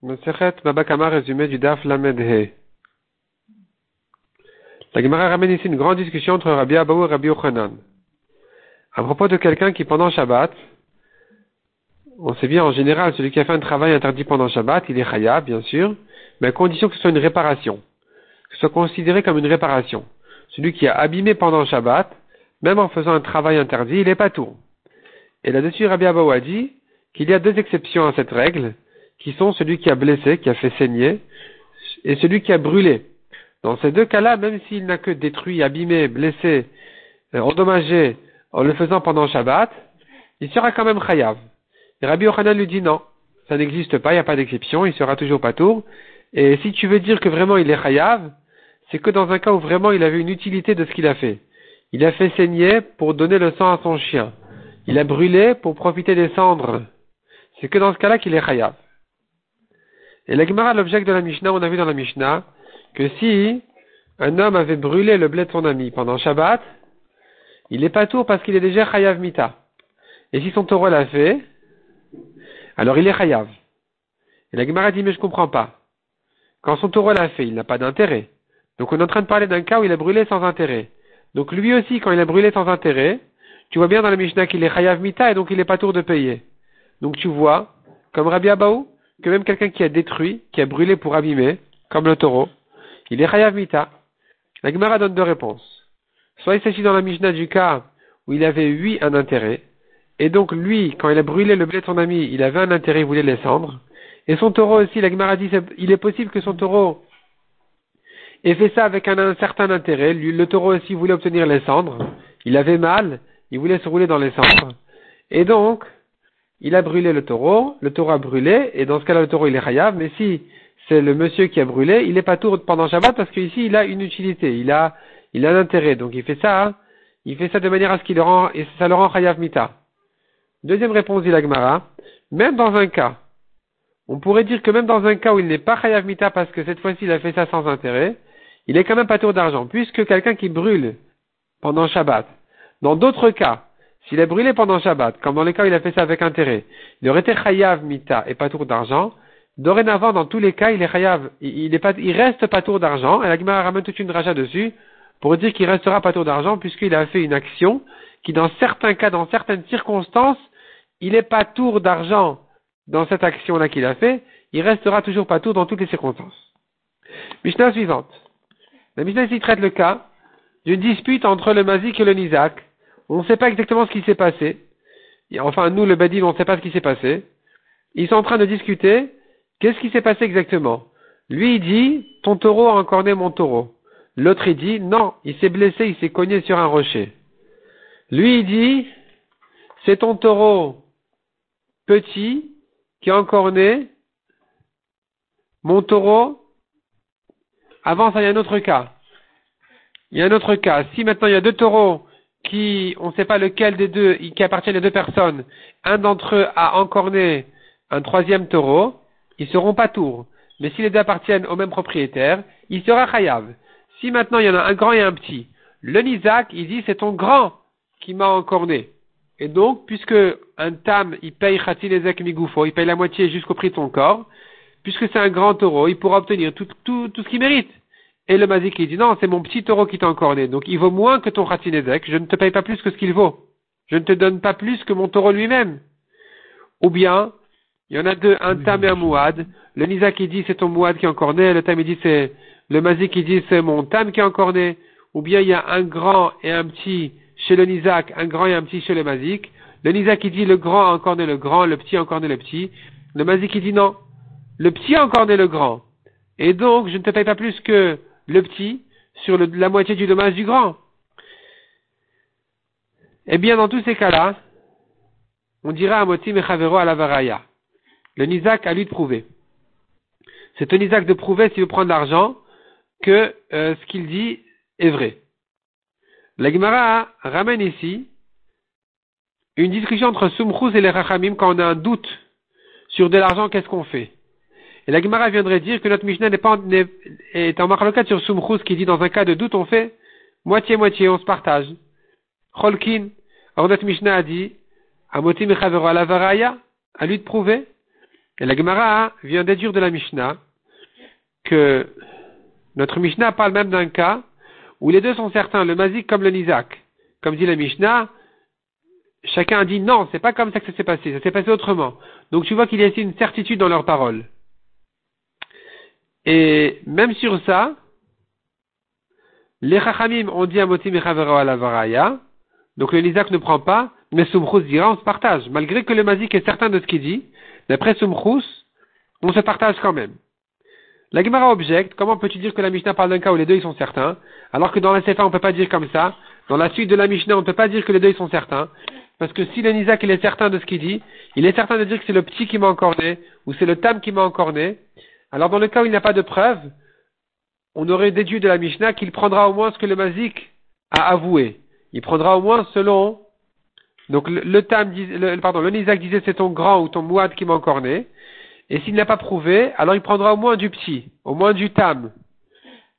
Mesechet Babakama résumé du Daf Lamed. La Gemara ramène ici une grande discussion entre Rabbi Abaou et Rabbi Yochanan. À propos de quelqu'un qui pendant Shabbat, on sait bien en général, celui qui a fait un travail interdit pendant Shabbat, il est Chaya, bien sûr, mais à condition que ce soit une réparation. Que ce soit considéré comme une réparation. Celui qui a abîmé pendant Shabbat, même en faisant un travail interdit, il n'est pas tout. Et là-dessus, Rabbi Abaou a dit qu'il y a deux exceptions à cette règle qui sont celui qui a blessé, qui a fait saigner, et celui qui a brûlé. Dans ces deux cas-là, même s'il n'a que détruit, abîmé, blessé, euh, endommagé en le faisant pendant Shabbat, il sera quand même chayav. Et Rabbi Yochanan lui dit non, ça n'existe pas, il n'y a pas d'exception, il sera toujours pas tour. Et si tu veux dire que vraiment il est chayav, c'est que dans un cas où vraiment il avait une utilité de ce qu'il a fait. Il a fait saigner pour donner le sang à son chien. Il a brûlé pour profiter des cendres. C'est que dans ce cas-là qu'il est chayav. Et la Gemara, l'objet de la Mishnah, on a vu dans la Mishnah que si un homme avait brûlé le blé de son ami pendant Shabbat, il n'est pas tour parce qu'il est déjà chayav mita. Et si son taureau l'a fait, alors il est chayav. Et la Gemara dit, mais je comprends pas. Quand son taureau l'a fait, il n'a pas d'intérêt. Donc on est en train de parler d'un cas où il a brûlé sans intérêt. Donc lui aussi, quand il a brûlé sans intérêt, tu vois bien dans la Mishnah qu'il est chayav mita et donc il n'est pas tour de payer. Donc tu vois, comme Rabbi Abaou, que même quelqu'un qui a détruit, qui a brûlé pour abîmer, comme le taureau, il est chayav mita. La Gemara donne deux réponses. Soit il s'agit dans la Mishnah du cas où il avait eu un intérêt, et donc lui, quand il a brûlé le blé de son ami, il avait un intérêt, il voulait les cendres. Et son taureau aussi, la Gemara dit, il est possible que son taureau ait fait ça avec un, certain intérêt. Lui, le taureau aussi voulait obtenir les cendres. Il avait mal, il voulait se rouler dans les cendres. Et donc, il a brûlé le taureau, le taureau a brûlé, et dans ce cas-là, le taureau, il est chayav, mais si c'est le monsieur qui a brûlé, il n'est pas tour pendant Shabbat parce qu'ici, il a une utilité, il a, il a un intérêt. Donc, il fait ça, hein. il fait ça de manière à ce qu'il le rend, et ça le rend chayav mita. Deuxième réponse, dit l'Agmara, même dans un cas, on pourrait dire que même dans un cas où il n'est pas chayav mita parce que cette fois-ci, il a fait ça sans intérêt, il est quand même pas tour d'argent, puisque quelqu'un qui brûle pendant Shabbat, dans d'autres cas, s'il a brûlé pendant Shabbat, comme dans les cas où il a fait ça avec intérêt, il aurait été chayav mita et pas tour d'argent. Dorénavant, dans tous les cas, il est chayav, il, est pas, il reste pas tour d'argent. Et la Gemara ramène toute une raja dessus pour dire qu'il restera pas tour d'argent puisqu'il a fait une action qui, dans certains cas, dans certaines circonstances, il n'est pas tour d'argent dans cette action-là qu'il a fait. Il restera toujours pas tour dans toutes les circonstances. Mishnah suivante. La Mishnah ici traite le cas d'une dispute entre le Mazik et le Nizak on ne sait pas exactement ce qui s'est passé. Enfin, nous, le Badil, on ne sait pas ce qui s'est passé. Ils sont en train de discuter. Qu'est-ce qui s'est passé exactement? Lui, il dit, ton taureau a encorné mon taureau. L'autre, il dit, non, il s'est blessé, il s'est cogné sur un rocher. Lui, il dit, c'est ton taureau petit qui a encorné mon taureau. Avant ça, il y a un autre cas. Il y a un autre cas. Si maintenant il y a deux taureaux qui, on ne sait pas lequel des deux, qui appartiennent à deux personnes, un d'entre eux a encorné un troisième taureau, ils seront pas tours. Mais si les deux appartiennent au même propriétaire, il sera chayav. Si maintenant il y en a un grand et un petit, le Nizak, il dit c'est ton grand qui m'a encorné. Et donc, puisque un tam, il paye Khatilezek Migoufo, il paye la moitié jusqu'au prix de ton corps, puisque c'est un grand taureau, il pourra obtenir tout ce qu'il mérite. Et le mazik, il dit, non, c'est mon petit taureau qui t'a encorné. Donc, il vaut moins que ton khatinezek. Je ne te paye pas plus que ce qu'il vaut. Je ne te donne pas plus que mon taureau lui-même. Ou bien, il y en a deux, un tam et un mouad. Le nizak, qui dit, c'est ton mouad qui est encorné. Le tam, il dit, c'est, le mazik, qui dit, c'est mon tam qui est encorné. Ou bien, il y a un grand et un petit chez le nizak, un grand et un petit chez le mazik. Le nizak, qui dit, le grand a encorné le grand, le petit a encorné le petit. Le mazik, qui dit, non. Le petit a encorné le grand. Et donc, je ne te paye pas plus que le petit sur la moitié du dommage du grand. Eh bien, dans tous ces cas-là, on dira à Moti Mechavero à la Varaya. Le Nizak a lui de prouver. C'est au Nizak de prouver, s'il veut prendre l'argent, que euh, ce qu'il dit est vrai. La Gemara ramène ici une discussion entre Sumchus et les Rachamim quand on a un doute sur de l'argent, qu'est-ce qu'on fait? Et la Gemara viendrait dire que notre Mishnah n'est pas en, est en marloquat sur Sumchus qui dit dans un cas de doute on fait moitié-moitié, on se partage. Cholkin, alors notre Mishnah a dit, Amotim à à lui de prouver. Et la Gemara vient déduire de la Mishnah que notre Mishnah parle même d'un cas où les deux sont certains, le Mazik comme le Nizak. Comme dit la Mishnah, chacun dit non, c'est pas comme ça que ça s'est passé, ça s'est passé autrement. Donc tu vois qu'il y a ici une certitude dans leurs paroles. Et même sur ça, les Chachamim ont dit à Moti Mechavero la donc le Nizak ne prend pas, mais Sumchus dira on se partage. Malgré que le Mazik est certain de ce qu'il dit, d'après Sumchus, on se partage quand même. La Gemara objecte, comment peux-tu dire que la Mishnah parle d'un cas où les deux ils sont certains, alors que dans la Sefa on ne peut pas dire comme ça, dans la suite de la Mishnah on ne peut pas dire que les deux ils sont certains, parce que si le Nizak est certain de ce qu'il dit, il est certain de dire que c'est le petit qui m'a encorné, ou c'est le tam qui m'a encorné, alors dans le cas où il n'y a pas de preuve, on aurait déduit de la Mishnah qu'il prendra au moins ce que le Mazik a avoué. Il prendra au moins selon, donc le, tam, pardon, le Nizak disait c'est ton grand ou ton mouad qui m'a encorné, et s'il n'a pas prouvé, alors il prendra au moins du petit, au moins du tam.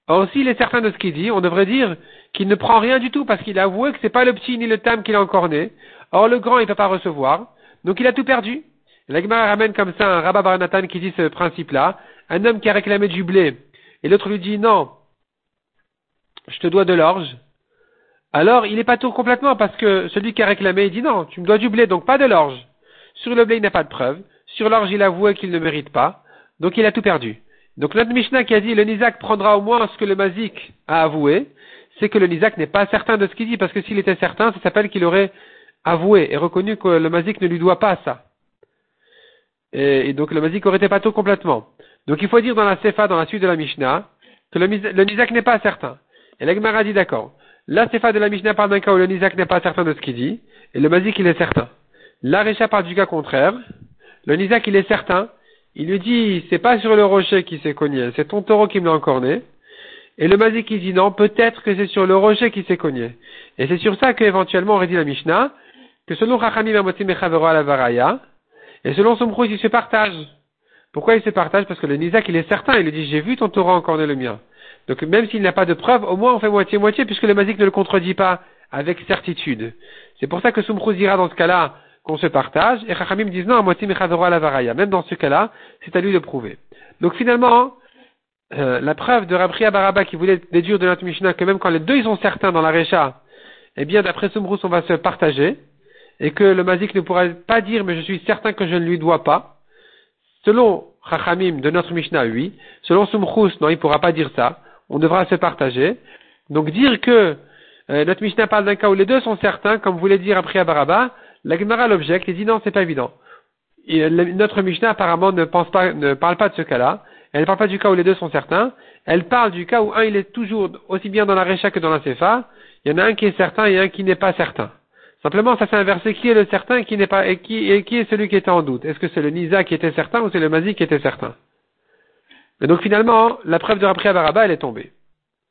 Or, s'il est certain de ce qu'il dit, on devrait dire qu'il ne prend rien du tout parce qu'il a avoué que c'est pas le petit ni le tam qu'il a encorné. Or, le grand, il ne peut pas recevoir. Donc, il a tout perdu. La ramène comme ça un rabbin Baranathan qui dit ce principe-là. Un homme qui a réclamé du blé. Et l'autre lui dit, non, je te dois de l'orge. Alors, il n'est pas tout complètement parce que celui qui a réclamé, il dit non, tu me dois du blé, donc pas de l'orge. Sur le blé, il n'a pas de preuve. Sur l'orge, il avoué qu'il ne mérite pas. Donc il a tout perdu. Donc notre Mishnah qui a dit le Nizak prendra au moins ce que le Mazik a avoué, c'est que le Nizak n'est pas certain de ce qu'il dit, parce que s'il était certain, ça s'appelle qu'il aurait avoué et reconnu que le Mazik ne lui doit pas ça. Et, donc le Mazik aurait été pas tout complètement. Donc il faut dire dans la Sefa, dans la suite de la Mishnah, que le, Nizak n'est pas certain. Et l'Agmara dit d'accord. La Sefa de la Mishnah parle d'un cas où le Nizak n'est pas certain de ce qu'il dit, et le Mazik il est certain. La Recha parle du cas contraire, le Nizak, il est certain. Il lui dit, c'est pas sur le rocher qui s'est cogné, c'est ton taureau qui me l'a encore né. Et le Mazik, il dit non, peut-être que c'est sur le rocher qui s'est cogné. Et c'est sur ça qu'éventuellement, aurait dit la Mishnah, que selon Rachamim à la Varaya, et selon Somkrous, il se partage. Pourquoi il se partage? Parce que le Nizak, il est certain, il lui dit, j'ai vu ton taureau encore né le mien. Donc même s'il n'a pas de preuve, au moins on fait moitié-moitié, puisque le Mazik ne le contredit pas avec certitude. C'est pour ça que Somkrous dira dans ce cas-là, qu'on se partage, et Chachamim disent non, à moitié la varaya. Même dans ce cas-là, c'est à lui de prouver. Donc finalement, euh, la preuve de Rabria Baraba qui voulait déduire de notre Mishnah que même quand les deux ils sont certains dans la Récha, eh bien d'après Sumbrous on va se partager, et que le Mazik ne pourra pas dire mais je suis certain que je ne lui dois pas. Selon Chachamim de notre Mishnah, oui. Selon Sumrous, non, il ne pourra pas dire ça. On devra se partager. Donc dire que euh, notre Mishnah parle d'un cas où les deux sont certains, comme voulait dire après Baraba, la Gemara l'objecte et dit non, c'est pas évident. Et notre Mishnah apparemment ne pense pas, ne parle pas de ce cas-là. Elle ne parle pas du cas où les deux sont certains. Elle parle du cas où un il est toujours aussi bien dans la Récha que dans la Sefa. Il y en a un qui est certain et un qui n'est pas certain. Simplement, ça s'est inversé. Qui est le certain qui n'est pas, et qui, est celui qui était en doute? Est-ce que c'est le Nisa qui était certain ou c'est le Mazi qui était certain? Et donc finalement, la preuve de Rapri Baraba, elle est tombée.